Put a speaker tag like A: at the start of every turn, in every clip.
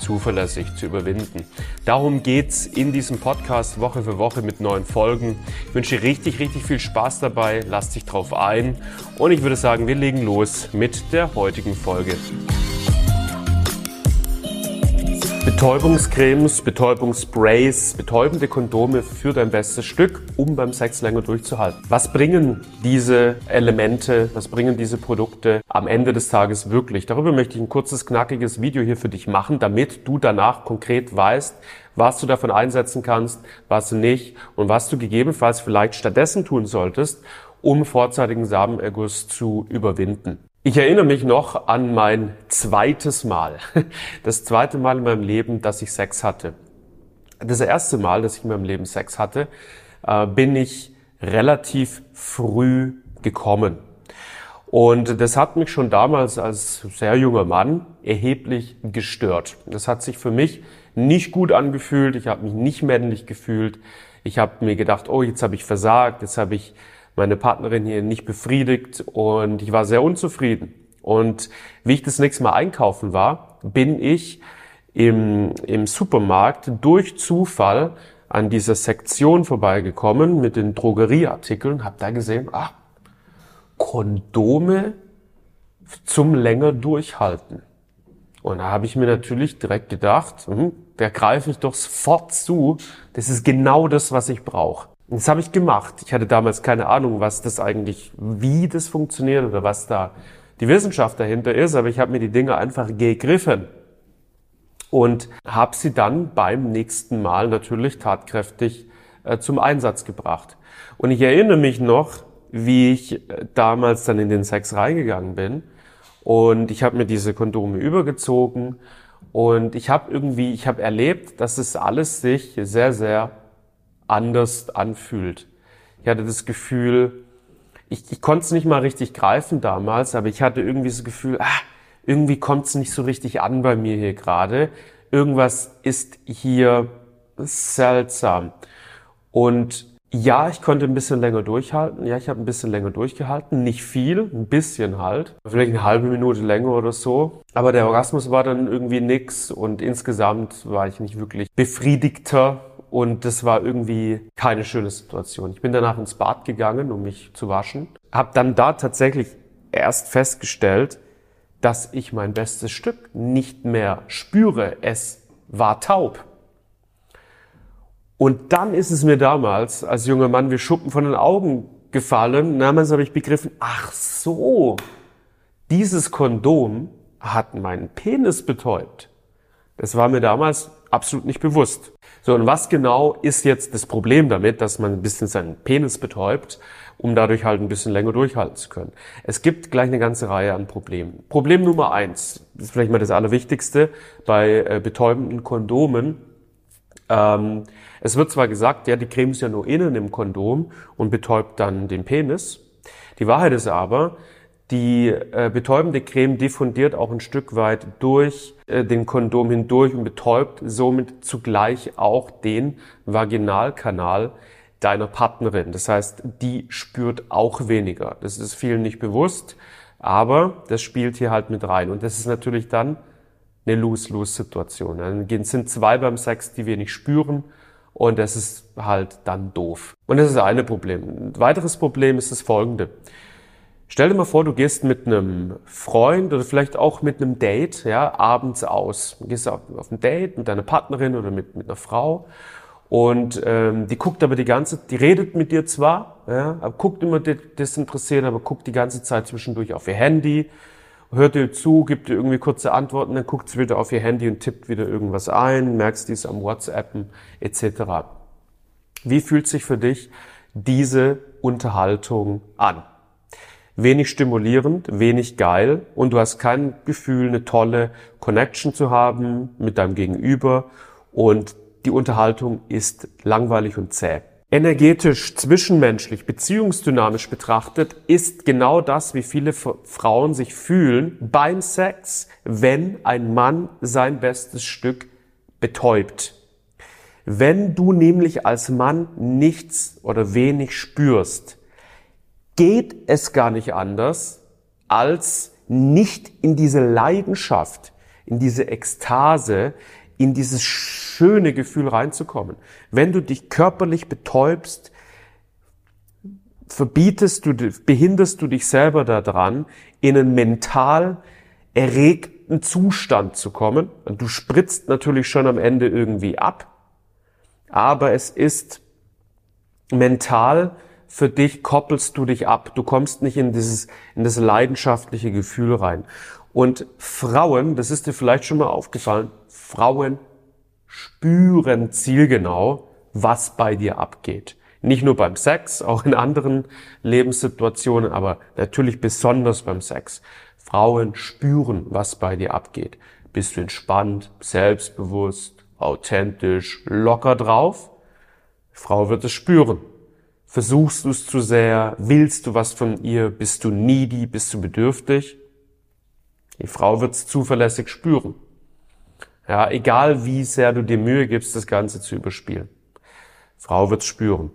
A: zuverlässig zu überwinden. Darum geht's in diesem Podcast Woche für Woche mit neuen Folgen. Ich wünsche dir richtig, richtig viel Spaß dabei. Lass dich drauf ein. Und ich würde sagen, wir legen los mit der heutigen Folge. Betäubungscremes, Betäubungssprays, betäubende Kondome für dein bestes Stück, um beim Sex länger durchzuhalten. Was bringen diese Elemente, was bringen diese Produkte am Ende des Tages wirklich? Darüber möchte ich ein kurzes, knackiges Video hier für dich machen, damit du danach konkret weißt, was du davon einsetzen kannst, was nicht und was du gegebenenfalls vielleicht stattdessen tun solltest, um vorzeitigen Samenerguss zu überwinden. Ich erinnere mich noch an mein zweites Mal. Das zweite Mal in meinem Leben, dass ich Sex hatte. Das erste Mal, dass ich in meinem Leben Sex hatte, äh, bin ich relativ früh gekommen. Und das hat mich schon damals als sehr junger Mann erheblich gestört. Das hat sich für mich nicht gut angefühlt. Ich habe mich nicht männlich gefühlt. Ich habe mir gedacht, oh, jetzt habe ich versagt, jetzt habe ich meine Partnerin hier nicht befriedigt und ich war sehr unzufrieden. Und wie ich das nächste Mal einkaufen war, bin ich im, im Supermarkt durch Zufall an dieser Sektion vorbeigekommen mit den Drogerieartikeln, habe da gesehen, ah, Kondome zum länger durchhalten. Und da habe ich mir natürlich direkt gedacht, hm, da greife ich doch sofort zu. Das ist genau das, was ich brauche. Das habe ich gemacht. Ich hatte damals keine Ahnung, was das eigentlich, wie das funktioniert oder was da die Wissenschaft dahinter ist, aber ich habe mir die Dinge einfach gegriffen und habe sie dann beim nächsten Mal natürlich tatkräftig äh, zum Einsatz gebracht. Und ich erinnere mich noch, wie ich äh, damals dann in den Sex reingegangen bin und ich habe mir diese Kondome übergezogen und ich habe irgendwie, ich habe erlebt, dass es alles sich sehr, sehr anders anfühlt. Ich hatte das Gefühl, ich, ich konnte es nicht mal richtig greifen damals, aber ich hatte irgendwie das Gefühl, ah, irgendwie kommt es nicht so richtig an bei mir hier gerade. Irgendwas ist hier seltsam. Und ja, ich konnte ein bisschen länger durchhalten. Ja, ich habe ein bisschen länger durchgehalten. Nicht viel, ein bisschen halt. Vielleicht eine halbe Minute länger oder so. Aber der Orgasmus war dann irgendwie nix und insgesamt war ich nicht wirklich befriedigter und das war irgendwie keine schöne Situation. Ich bin danach ins Bad gegangen, um mich zu waschen. Hab dann da tatsächlich erst festgestellt, dass ich mein bestes Stück nicht mehr spüre. Es war taub. Und dann ist es mir damals als junger Mann wie Schuppen von den Augen gefallen. Damals habe ich begriffen, ach so, dieses Kondom hat meinen Penis betäubt. Das war mir damals absolut nicht bewusst. So, und was genau ist jetzt das Problem damit, dass man ein bisschen seinen Penis betäubt, um dadurch halt ein bisschen länger durchhalten zu können? Es gibt gleich eine ganze Reihe an Problemen. Problem Nummer eins, das ist vielleicht mal das Allerwichtigste, bei äh, betäubenden Kondomen. Ähm, es wird zwar gesagt, ja, die Creme ist ja nur innen im Kondom und betäubt dann den Penis. Die Wahrheit ist aber, die äh, betäubende Creme diffundiert auch ein Stück weit durch äh, den Kondom hindurch und betäubt somit zugleich auch den Vaginalkanal deiner Partnerin. Das heißt, die spürt auch weniger. Das ist vielen nicht bewusst, aber das spielt hier halt mit rein. Und das ist natürlich dann eine Lose-Lose-Situation. Dann sind zwei beim Sex, die wenig spüren und das ist halt dann doof. Und das ist eine Problem. Ein weiteres Problem ist das folgende. Stell dir mal vor, du gehst mit einem Freund oder vielleicht auch mit einem Date, ja, abends aus. Du gehst auf, auf ein Date mit deiner Partnerin oder mit, mit einer Frau und ähm, die guckt aber die ganze, die redet mit dir zwar, ja, aber guckt immer desinteressiert, aber guckt die ganze Zeit zwischendurch auf ihr Handy, hört dir zu, gibt dir irgendwie kurze Antworten, dann guckt sie wieder auf ihr Handy und tippt wieder irgendwas ein, merkst dies am WhatsAppen etc. Wie fühlt sich für dich diese Unterhaltung an? Wenig stimulierend, wenig geil und du hast kein Gefühl, eine tolle Connection zu haben mit deinem Gegenüber und die Unterhaltung ist langweilig und zäh. Energetisch, zwischenmenschlich, beziehungsdynamisch betrachtet ist genau das, wie viele Frauen sich fühlen beim Sex, wenn ein Mann sein bestes Stück betäubt. Wenn du nämlich als Mann nichts oder wenig spürst, geht es gar nicht anders, als nicht in diese Leidenschaft, in diese Ekstase, in dieses schöne Gefühl reinzukommen. Wenn du dich körperlich betäubst, verbietest du, behinderst du dich selber daran, in einen mental erregten Zustand zu kommen. Und du spritzt natürlich schon am Ende irgendwie ab, aber es ist mental für dich koppelst du dich ab. Du kommst nicht in dieses, in das leidenschaftliche Gefühl rein. Und Frauen, das ist dir vielleicht schon mal aufgefallen, Frauen spüren zielgenau, was bei dir abgeht. Nicht nur beim Sex, auch in anderen Lebenssituationen, aber natürlich besonders beim Sex. Frauen spüren, was bei dir abgeht. Bist du entspannt, selbstbewusst, authentisch, locker drauf? Frau wird es spüren. Versuchst du es zu sehr? Willst du was von ihr? Bist du needy? Bist du bedürftig? Die Frau wird es zuverlässig spüren. Ja, egal wie sehr du dir Mühe gibst, das Ganze zu überspielen. Frau wird's spüren.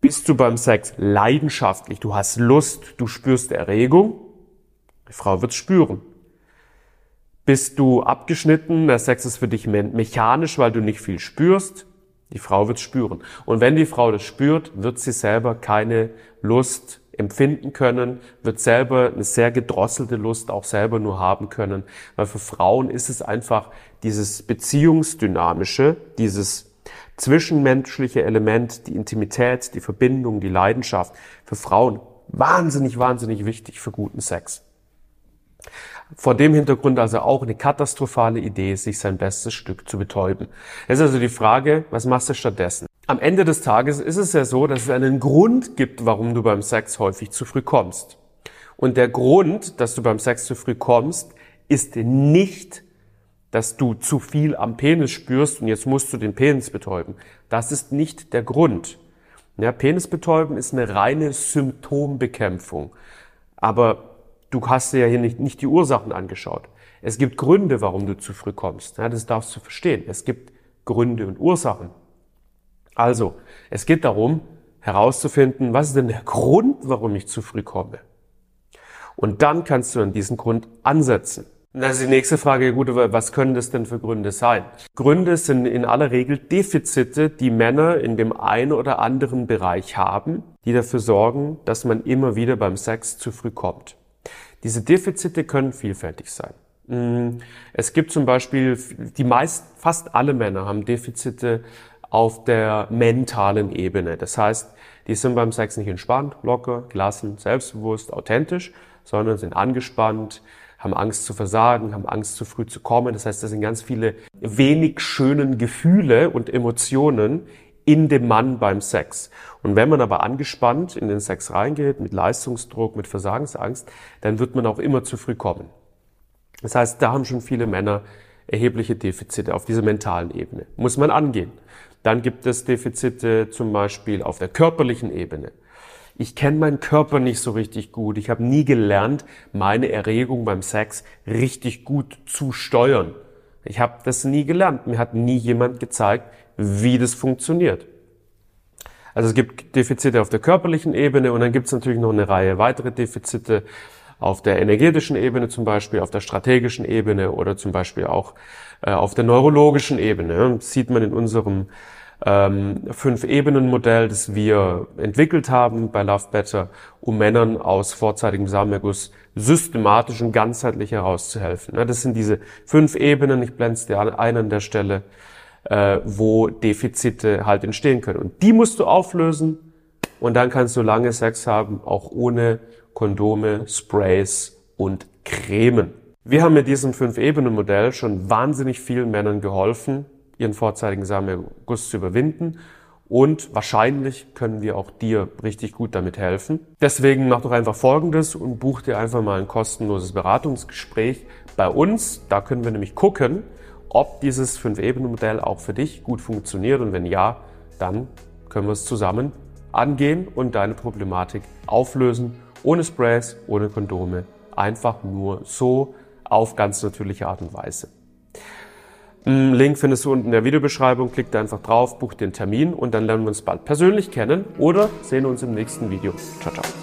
A: Bist du beim Sex leidenschaftlich, du hast Lust, du spürst Erregung? Die Frau wird's spüren. Bist du abgeschnitten, der Sex ist für dich mechanisch, weil du nicht viel spürst? Die Frau wird's spüren. Und wenn die Frau das spürt, wird sie selber keine Lust empfinden können, wird selber eine sehr gedrosselte Lust auch selber nur haben können. Weil für Frauen ist es einfach dieses Beziehungsdynamische, dieses zwischenmenschliche Element, die Intimität, die Verbindung, die Leidenschaft für Frauen wahnsinnig, wahnsinnig wichtig für guten Sex. Vor dem Hintergrund also auch eine katastrophale Idee, sich sein bestes Stück zu betäuben. Es ist also die Frage, was machst du stattdessen? Am Ende des Tages ist es ja so, dass es einen Grund gibt, warum du beim Sex häufig zu früh kommst. Und der Grund, dass du beim Sex zu früh kommst, ist nicht, dass du zu viel am Penis spürst und jetzt musst du den Penis betäuben. Das ist nicht der Grund. Ja, Penis betäuben ist eine reine Symptombekämpfung. Aber du hast dir ja hier nicht, nicht die Ursachen angeschaut. Es gibt Gründe, warum du zu früh kommst. Ja, das darfst du verstehen. Es gibt Gründe und Ursachen. Also, es geht darum, herauszufinden, was ist denn der Grund, warum ich zu früh komme. Und dann kannst du an diesen Grund ansetzen. Und dann ist die nächste Frage, gut, was können das denn für Gründe sein? Gründe sind in aller Regel Defizite, die Männer in dem einen oder anderen Bereich haben, die dafür sorgen, dass man immer wieder beim Sex zu früh kommt. Diese Defizite können vielfältig sein. Mm, es gibt zum Beispiel, die meist, fast alle Männer haben Defizite auf der mentalen Ebene. Das heißt, die sind beim Sex nicht entspannt, locker, gelassen, selbstbewusst, authentisch, sondern sind angespannt, haben Angst zu versagen, haben Angst zu früh zu kommen. Das heißt, das sind ganz viele wenig schönen Gefühle und Emotionen in dem Mann beim Sex. Und wenn man aber angespannt in den Sex reingeht, mit Leistungsdruck, mit Versagensangst, dann wird man auch immer zu früh kommen. Das heißt, da haben schon viele Männer erhebliche Defizite auf dieser mentalen Ebene. Muss man angehen. Dann gibt es Defizite zum Beispiel auf der körperlichen Ebene. Ich kenne meinen Körper nicht so richtig gut. Ich habe nie gelernt, meine Erregung beim Sex richtig gut zu steuern. Ich habe das nie gelernt. Mir hat nie jemand gezeigt, wie das funktioniert. Also es gibt Defizite auf der körperlichen Ebene und dann gibt es natürlich noch eine Reihe weitere Defizite auf der energetischen Ebene zum Beispiel, auf der strategischen Ebene oder zum Beispiel auch äh, auf der neurologischen Ebene. Das sieht man in unserem ähm, Fünf-Ebenen-Modell, das wir entwickelt haben bei Love Better, um Männern aus vorzeitigem Samenerguss systematisch und ganzheitlich herauszuhelfen. Das sind diese fünf Ebenen, ich blende es dir ein an der Stelle, äh, wo Defizite halt entstehen können. Und die musst du auflösen und dann kannst du lange Sex haben, auch ohne Kondome, Sprays und Cremen. Wir haben mit diesem Fünf-Ebenen-Modell schon wahnsinnig vielen Männern geholfen, ihren vorzeitigen Samenerguss zu überwinden. Und wahrscheinlich können wir auch dir richtig gut damit helfen. Deswegen mach doch einfach Folgendes und buch dir einfach mal ein kostenloses Beratungsgespräch bei uns. Da können wir nämlich gucken, ob dieses Fünf-Ebenen-Modell auch für dich gut funktioniert. Und wenn ja, dann können wir es zusammen angehen und deine Problematik auflösen. Ohne Sprays, ohne Kondome. Einfach nur so auf ganz natürliche Art und Weise. Link findest du unten in der Videobeschreibung. Klick da einfach drauf, buch den Termin und dann lernen wir uns bald persönlich kennen oder sehen uns im nächsten Video. Ciao, ciao.